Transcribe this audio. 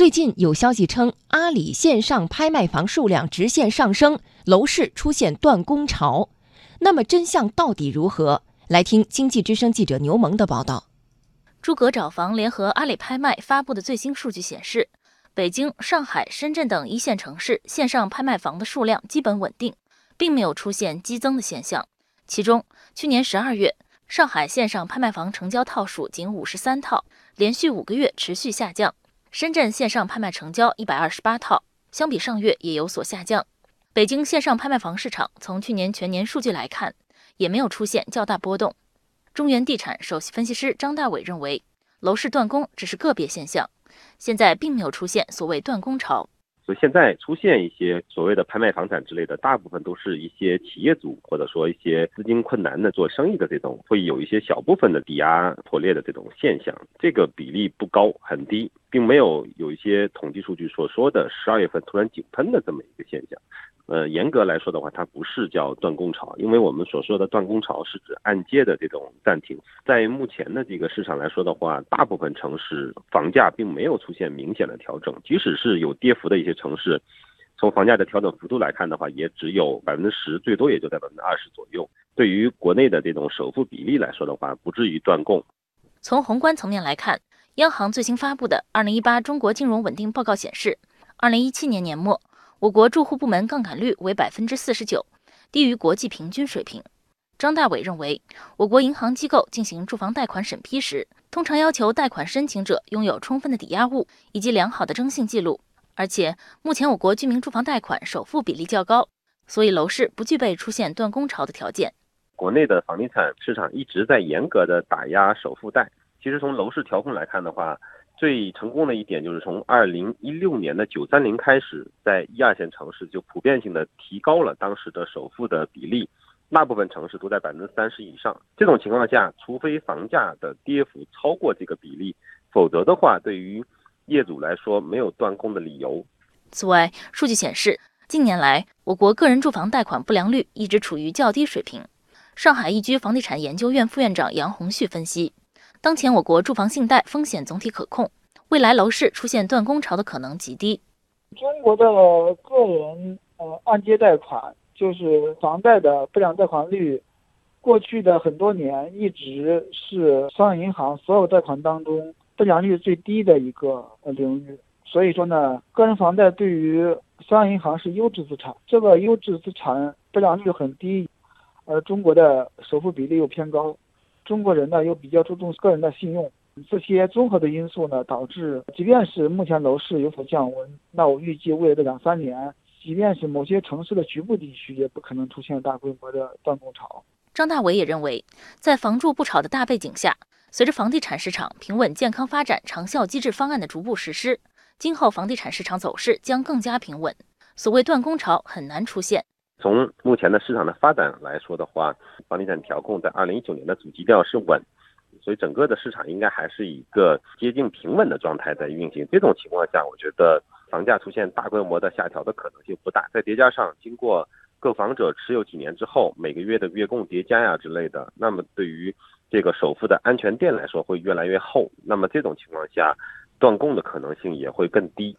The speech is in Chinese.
最近有消息称，阿里线上拍卖房数量直线上升，楼市出现断供潮。那么真相到底如何？来听经济之声记者牛萌的报道。诸葛找房联合阿里拍卖发布的最新数据显示，北京、上海、深圳等一线城市线上拍卖房的数量基本稳定，并没有出现激增的现象。其中，去年十二月，上海线上拍卖房成交套数仅五十三套，连续五个月持续下降；深圳线上拍卖成交一百二十八套，相比上月也有所下降。北京线上拍卖房市场从去年全年数据来看，也没有出现较大波动。中原地产首席分析师张大伟认为，楼市断供只是个别现象，现在并没有出现所谓断供潮。所以现在出现一些所谓的拍卖房产之类的，大部分都是一些企业主或者说一些资金困难的做生意的这种，会有一些小部分的抵押破裂的这种现象，这个比例不高，很低，并没有有一些统计数据所说的十二月份突然井喷的这么一个现象。呃，严格来说的话，它不是叫断供潮，因为我们所说的断供潮是指按揭的这种暂停。在目前的这个市场来说的话，大部分城市房价并没有出现明显的调整，即使是有跌幅的一些城市，从房价的调整幅度来看的话，也只有百分之十，最多也就在百分之二十左右。对于国内的这种首付比例来说的话，不至于断供。从宏观层面来看，央行最新发布的《二零一八中国金融稳定报告》显示，二零一七年年末。我国住户部门杠杆率为百分之四十九，低于国际平均水平。张大伟认为，我国银行机构进行住房贷款审批时，通常要求贷款申请者拥有充分的抵押物以及良好的征信记录。而且，目前我国居民住房贷款首付比例较高，所以楼市不具备出现断供潮的条件。国内的房地产市场一直在严格的打压首付贷。其实从楼市调控来看的话，最成功的一点就是从二零一六年的九三零开始，在一二线城市就普遍性的提高了当时的首付的比例，大部分城市都在百分之三十以上。这种情况下，除非房价的跌幅超过这个比例，否则的话，对于业主来说没有断供的理由。此外，数据显示，近年来我国个人住房贷款不良率一直处于较低水平。上海易居房地产研究院副院长杨红旭分析。当前我国住房信贷风险总体可控，未来楼市出现断供潮的可能极低。中国的个人呃按揭贷款，就是房贷的不良贷款率，过去的很多年一直是商业银行所有贷款当中不良率最低的一个呃领域。所以说呢，个人房贷对于商业银行是优质资产，这个优质资产不良率很低，而中国的首付比例又偏高。中国人呢又比较注重个人的信用，这些综合的因素呢，导致即便是目前楼市有所降温，那我预计未来的两三年，即便是某些城市的局部地区，也不可能出现大规模的断供潮。张大伟也认为，在房住不炒的大背景下，随着房地产市场平稳健康发展长效机制方案的逐步实施，今后房地产市场走势将更加平稳，所谓断供潮很难出现。从目前的市场的发展来说的话，房地产调控在二零一九年的主基调是稳，所以整个的市场应该还是一个接近平稳的状态在运行。这种情况下，我觉得房价出现大规模的下调的可能性不大。再叠加上经过购房者持有几年之后，每个月的月供叠加呀之类的，那么对于这个首付的安全垫来说会越来越厚。那么这种情况下，断供的可能性也会更低。